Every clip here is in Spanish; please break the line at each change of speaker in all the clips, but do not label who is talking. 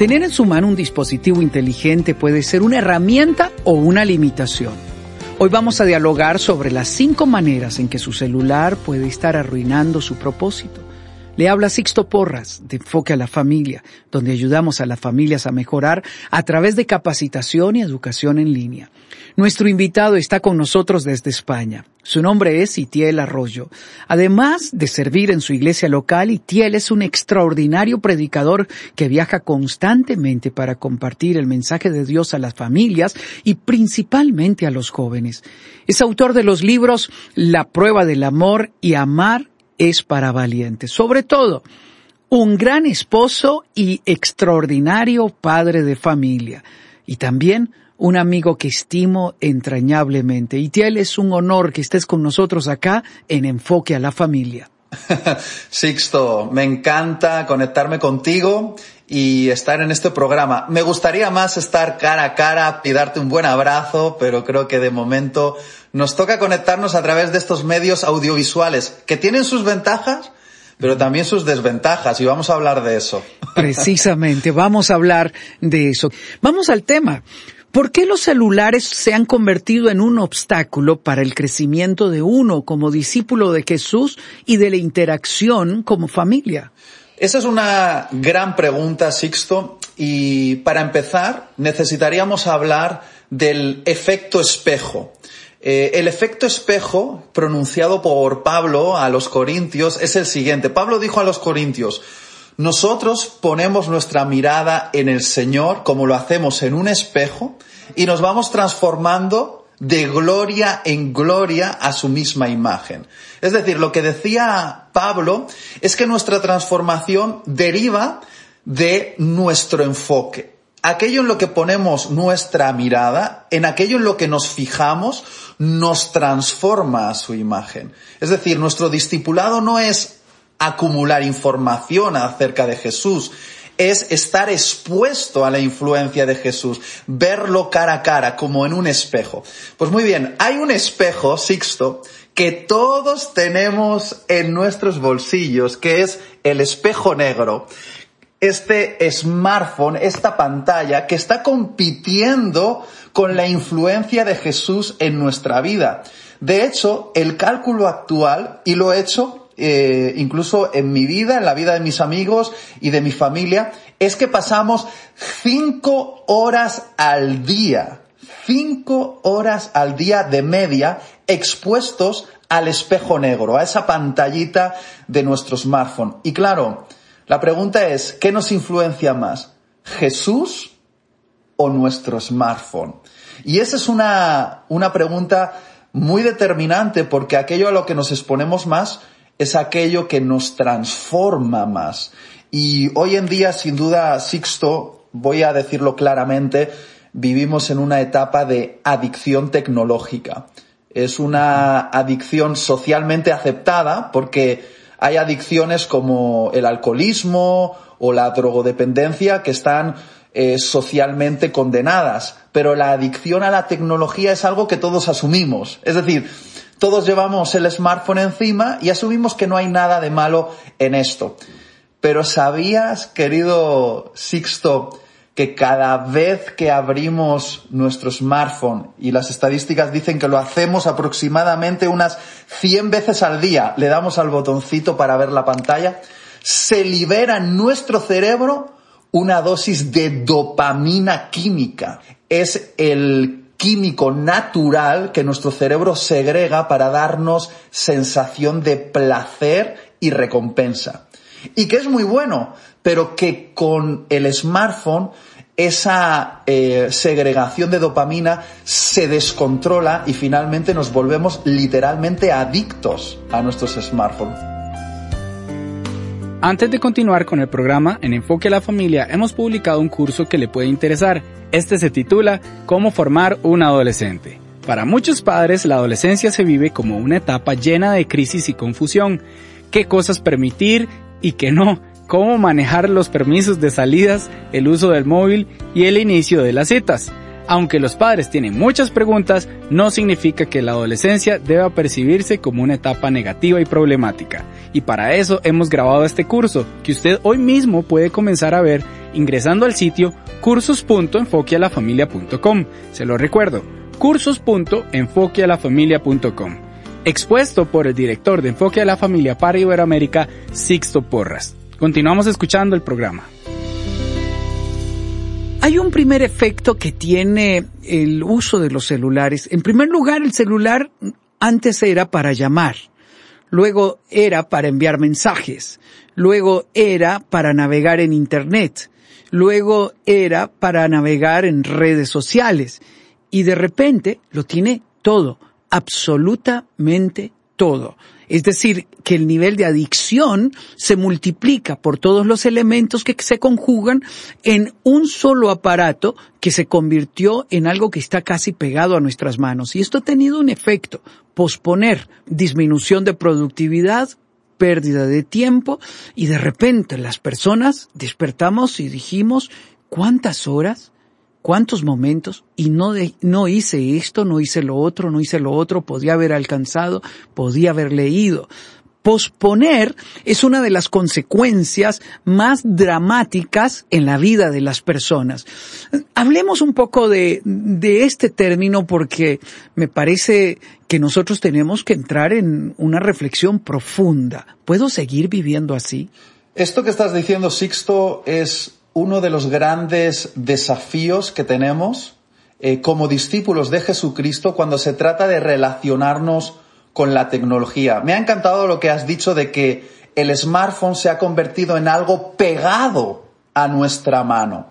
Tener en su mano un dispositivo inteligente puede ser una herramienta o una limitación. Hoy vamos a dialogar sobre las cinco maneras en que su celular puede estar arruinando su propósito. Le habla Sixto Porras de Enfoque a la Familia, donde ayudamos a las familias a mejorar a través de capacitación y educación en línea. Nuestro invitado está con nosotros desde España. Su nombre es Itiel Arroyo. Además de servir en su iglesia local, Itiel es un extraordinario predicador que viaja constantemente para compartir el mensaje de Dios a las familias y principalmente a los jóvenes. Es autor de los libros La prueba del amor y Amar es para valientes. Sobre todo, un gran esposo y extraordinario padre de familia. Y también un amigo que estimo entrañablemente. Y Tiel es un honor que estés con nosotros acá en Enfoque a la Familia.
Sixto, me encanta conectarme contigo y estar en este programa. Me gustaría más estar cara a cara y darte un buen abrazo, pero creo que de momento nos toca conectarnos a través de estos medios audiovisuales que tienen sus ventajas, pero también sus desventajas y vamos a hablar de eso.
Precisamente, vamos a hablar de eso. Vamos al tema. ¿Por qué los celulares se han convertido en un obstáculo para el crecimiento de uno como discípulo de Jesús y de la interacción como familia?
Esa es una gran pregunta, Sixto, y para empezar necesitaríamos hablar del efecto espejo. Eh, el efecto espejo pronunciado por Pablo a los Corintios es el siguiente. Pablo dijo a los Corintios, nosotros ponemos nuestra mirada en el Señor como lo hacemos en un espejo y nos vamos transformando de gloria en gloria a su misma imagen. Es decir, lo que decía Pablo es que nuestra transformación deriva de nuestro enfoque. Aquello en lo que ponemos nuestra mirada, en aquello en lo que nos fijamos, nos transforma a su imagen. Es decir, nuestro discipulado no es acumular información acerca de Jesús, es estar expuesto a la influencia de Jesús, verlo cara a cara, como en un espejo. Pues muy bien, hay un espejo, Sixto, que todos tenemos en nuestros bolsillos, que es el espejo negro. Este smartphone, esta pantalla que está compitiendo con la influencia de Jesús en nuestra vida. De hecho, el cálculo actual, y lo he hecho eh, incluso en mi vida, en la vida de mis amigos y de mi familia, es que pasamos cinco horas al día, cinco horas al día de media expuestos al espejo negro, a esa pantallita de nuestro smartphone. Y claro, la pregunta es, ¿qué nos influencia más? ¿Jesús o nuestro smartphone? Y esa es una, una pregunta muy determinante porque aquello a lo que nos exponemos más es aquello que nos transforma más. Y hoy en día, sin duda, Sixto, voy a decirlo claramente, vivimos en una etapa de adicción tecnológica. Es una adicción socialmente aceptada porque hay adicciones como el alcoholismo o la drogodependencia que están eh, socialmente condenadas, pero la adicción a la tecnología es algo que todos asumimos. Es decir, todos llevamos el smartphone encima y asumimos que no hay nada de malo en esto. Pero ¿sabías, querido Sixto, que cada vez que abrimos nuestro smartphone, y las estadísticas dicen que lo hacemos aproximadamente unas 100 veces al día, le damos al botoncito para ver la pantalla, se libera en nuestro cerebro una dosis de dopamina química. Es el químico natural que nuestro cerebro segrega para darnos sensación de placer y recompensa. Y que es muy bueno, pero que con el smartphone esa eh, segregación de dopamina se descontrola y finalmente nos volvemos literalmente adictos a nuestros smartphones.
Antes de continuar con el programa, en Enfoque a la Familia hemos publicado un curso que le puede interesar. Este se titula Cómo formar un adolescente. Para muchos padres, la adolescencia se vive como una etapa llena de crisis y confusión. ¿Qué cosas permitir y qué no? Cómo manejar los permisos de salidas, el uso del móvil y el inicio de las citas. Aunque los padres tienen muchas preguntas, no significa que la adolescencia deba percibirse como una etapa negativa y problemática. Y para eso hemos grabado este curso, que usted hoy mismo puede comenzar a ver ingresando al sitio cursos.enfoquealafamilia.com. Se lo recuerdo, cursos.enfoquealafamilia.com. Expuesto por el director de Enfoque a la Familia para Iberoamérica, Sixto Porras. Continuamos escuchando el programa. Hay un primer efecto que tiene el uso de los celulares. En primer lugar, el celular antes era para llamar, luego era para enviar mensajes, luego era para navegar en Internet, luego era para navegar en redes sociales y de repente lo tiene todo, absolutamente todo. Es decir, que el nivel de adicción se multiplica por todos los elementos que se conjugan en un solo aparato que se convirtió en algo que está casi pegado a nuestras manos. Y esto ha tenido un efecto, posponer, disminución de productividad, pérdida de tiempo y de repente las personas despertamos y dijimos, ¿cuántas horas? Cuántos momentos y no, no hice esto, no hice lo otro, no hice lo otro, podía haber alcanzado, podía haber leído. Posponer es una de las consecuencias más dramáticas en la vida de las personas. Hablemos un poco de, de este término porque me parece que nosotros tenemos que entrar en una reflexión profunda. ¿Puedo seguir viviendo así?
Esto que estás diciendo, Sixto, es uno de los grandes desafíos que tenemos eh, como discípulos de Jesucristo cuando se trata de relacionarnos con la tecnología. Me ha encantado lo que has dicho de que el smartphone se ha convertido en algo pegado a nuestra mano.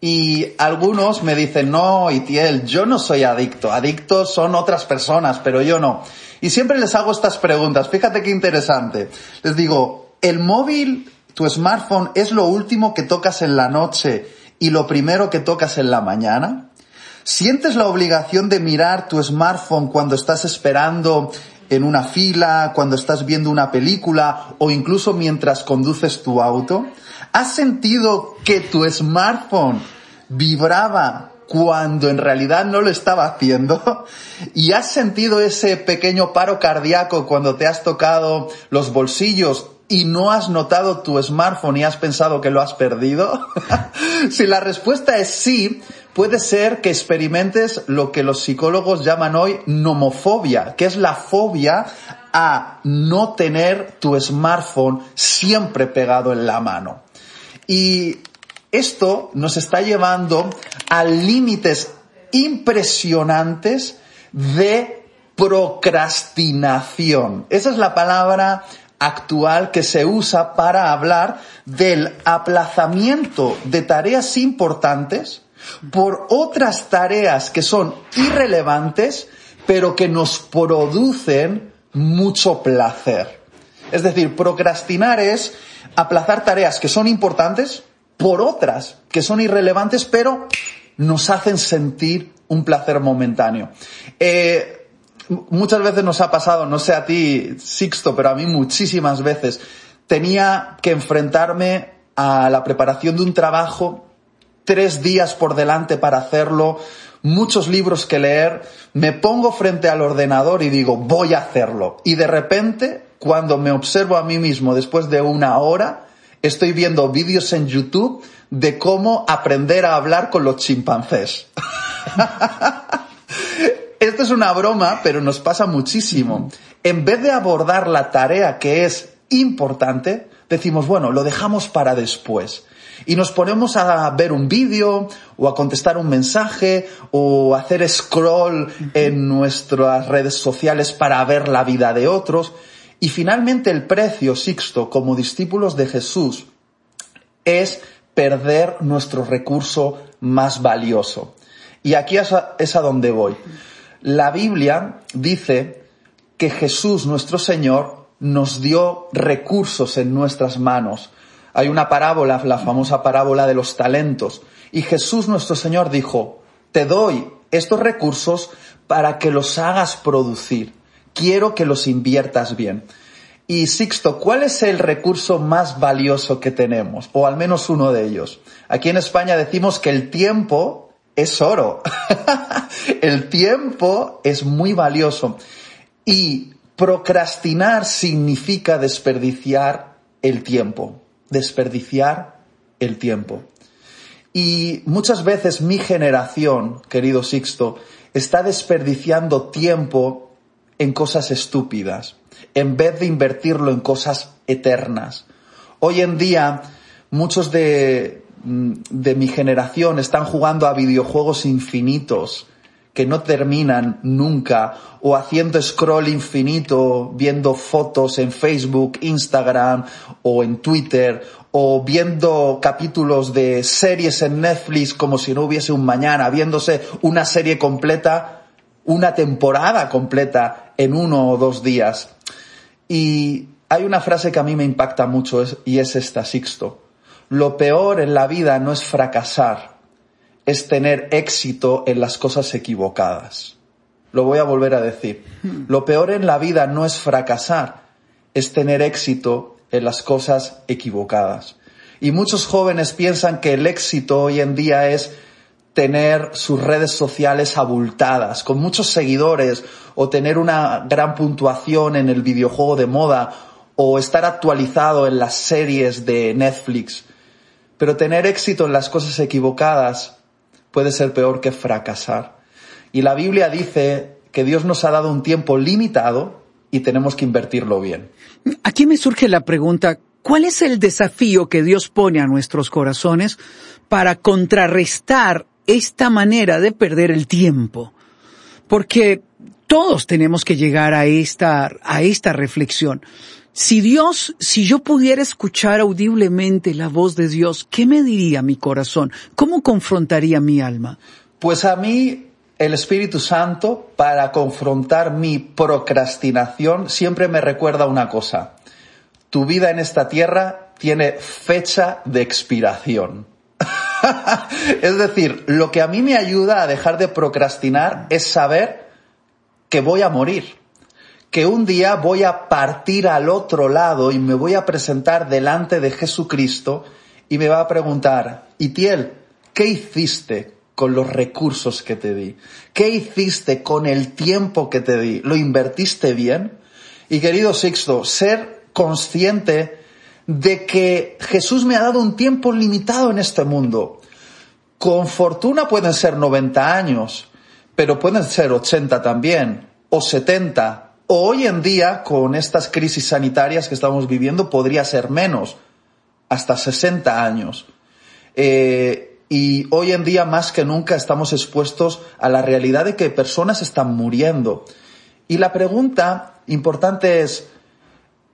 Y algunos me dicen, no, Itiel, yo no soy adicto. Adictos son otras personas, pero yo no. Y siempre les hago estas preguntas. Fíjate qué interesante. Les digo, ¿el móvil tu smartphone es lo último que tocas en la noche y lo primero que tocas en la mañana? ¿Sientes la obligación de mirar tu smartphone cuando estás esperando en una fila, cuando estás viendo una película o incluso mientras conduces tu auto? ¿Has sentido que tu smartphone vibraba cuando en realidad no lo estaba haciendo? ¿Y has sentido ese pequeño paro cardíaco cuando te has tocado los bolsillos y no has notado tu smartphone y has pensado que lo has perdido? si la respuesta es sí, puede ser que experimentes lo que los psicólogos llaman hoy nomofobia, que es la fobia a no tener tu smartphone siempre pegado en la mano. Y esto nos está llevando a límites impresionantes de procrastinación. Esa es la palabra actual que se usa para hablar del aplazamiento de tareas importantes por otras tareas que son irrelevantes, pero que nos producen mucho placer. Es decir, procrastinar es aplazar tareas que son importantes por otras que son irrelevantes, pero nos hacen sentir un placer momentáneo. Eh, muchas veces nos ha pasado, no sé a ti, Sixto, pero a mí muchísimas veces, tenía que enfrentarme a la preparación de un trabajo, tres días por delante para hacerlo, muchos libros que leer, me pongo frente al ordenador y digo, voy a hacerlo. Y de repente, cuando me observo a mí mismo después de una hora, estoy viendo vídeos en YouTube de cómo aprender a hablar con los chimpancés. Esto es una broma, pero nos pasa muchísimo. En vez de abordar la tarea que es importante, decimos, bueno, lo dejamos para después. Y nos ponemos a ver un vídeo o a contestar un mensaje o a hacer scroll en nuestras redes sociales para ver la vida de otros. Y finalmente el precio, Sixto, como discípulos de Jesús, es perder nuestro recurso más valioso. Y aquí es a, es a donde voy. La Biblia dice que Jesús, nuestro Señor, nos dio recursos en nuestras manos. Hay una parábola, la famosa parábola de los talentos. Y Jesús, nuestro Señor, dijo, te doy estos recursos para que los hagas producir. Quiero que los inviertas bien. Y Sixto, ¿cuál es el recurso más valioso que tenemos? O al menos uno de ellos. Aquí en España decimos que el tiempo es oro. el tiempo es muy valioso. Y procrastinar significa desperdiciar el tiempo. Desperdiciar el tiempo. Y muchas veces mi generación, querido Sixto, está desperdiciando tiempo en cosas estúpidas en vez de invertirlo en cosas eternas. Hoy en día, muchos de, de mi generación están jugando a videojuegos infinitos que no terminan nunca, o haciendo scroll infinito, viendo fotos en Facebook, Instagram o en Twitter, o viendo capítulos de series en Netflix como si no hubiese un mañana, viéndose una serie completa, una temporada completa en uno o dos días. Y hay una frase que a mí me impacta mucho y es esta, Sixto. Lo peor en la vida no es fracasar, es tener éxito en las cosas equivocadas. Lo voy a volver a decir. Hmm. Lo peor en la vida no es fracasar, es tener éxito en las cosas equivocadas. Y muchos jóvenes piensan que el éxito hoy en día es tener sus redes sociales abultadas, con muchos seguidores, o tener una gran puntuación en el videojuego de moda, o estar actualizado en las series de Netflix. Pero tener éxito en las cosas equivocadas puede ser peor que fracasar. Y la Biblia dice que Dios nos ha dado un tiempo limitado y tenemos que invertirlo bien.
Aquí me surge la pregunta, ¿cuál es el desafío que Dios pone a nuestros corazones para contrarrestar esta manera de perder el tiempo. Porque todos tenemos que llegar a esta, a esta reflexión. Si Dios, si yo pudiera escuchar audiblemente la voz de Dios, ¿qué me diría mi corazón? ¿Cómo confrontaría mi alma?
Pues a mí el Espíritu Santo, para confrontar mi procrastinación, siempre me recuerda una cosa. Tu vida en esta tierra tiene fecha de expiración. es decir, lo que a mí me ayuda a dejar de procrastinar es saber que voy a morir, que un día voy a partir al otro lado y me voy a presentar delante de Jesucristo y me va a preguntar, Itiel, ¿qué hiciste con los recursos que te di? ¿Qué hiciste con el tiempo que te di? ¿Lo invertiste bien? Y querido Sixto, ser consciente de que Jesús me ha dado un tiempo limitado en este mundo. Con fortuna pueden ser 90 años, pero pueden ser 80 también, o 70, o hoy en día, con estas crisis sanitarias que estamos viviendo, podría ser menos, hasta 60 años. Eh, y hoy en día, más que nunca, estamos expuestos a la realidad de que personas están muriendo. Y la pregunta importante es,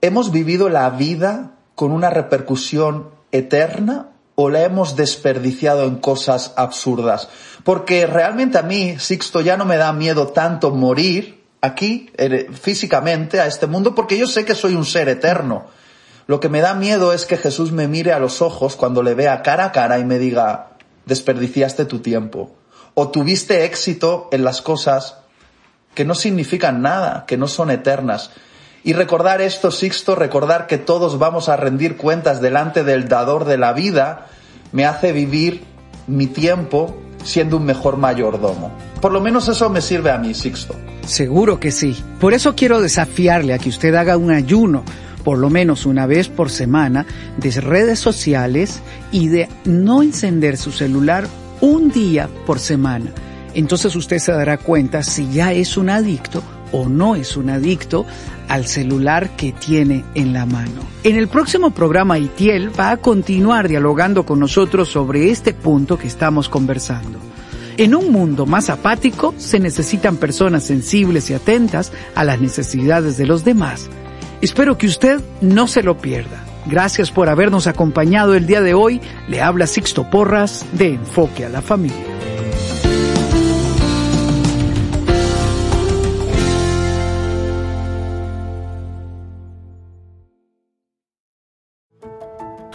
¿hemos vivido la vida con una repercusión eterna o la hemos desperdiciado en cosas absurdas? Porque realmente a mí, Sixto, ya no me da miedo tanto morir aquí, eh, físicamente, a este mundo, porque yo sé que soy un ser eterno. Lo que me da miedo es que Jesús me mire a los ojos cuando le vea cara a cara y me diga, desperdiciaste tu tiempo. O tuviste éxito en las cosas que no significan nada, que no son eternas. Y recordar esto, Sixto, recordar que todos vamos a rendir cuentas delante del dador de la vida, me hace vivir mi tiempo siendo un mejor mayordomo. Por lo menos eso me sirve a mí, Sixto.
Seguro que sí. Por eso quiero desafiarle a que usted haga un ayuno, por lo menos una vez por semana, de redes sociales y de no encender su celular un día por semana. Entonces usted se dará cuenta si ya es un adicto o no es un adicto al celular que tiene en la mano. En el próximo programa Itiel va a continuar dialogando con nosotros sobre este punto que estamos conversando. En un mundo más apático se necesitan personas sensibles y atentas a las necesidades de los demás. Espero que usted no se lo pierda. Gracias por habernos acompañado el día de hoy. Le habla Sixto Porras de Enfoque a la Familia.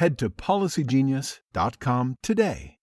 head to policygenius.com today.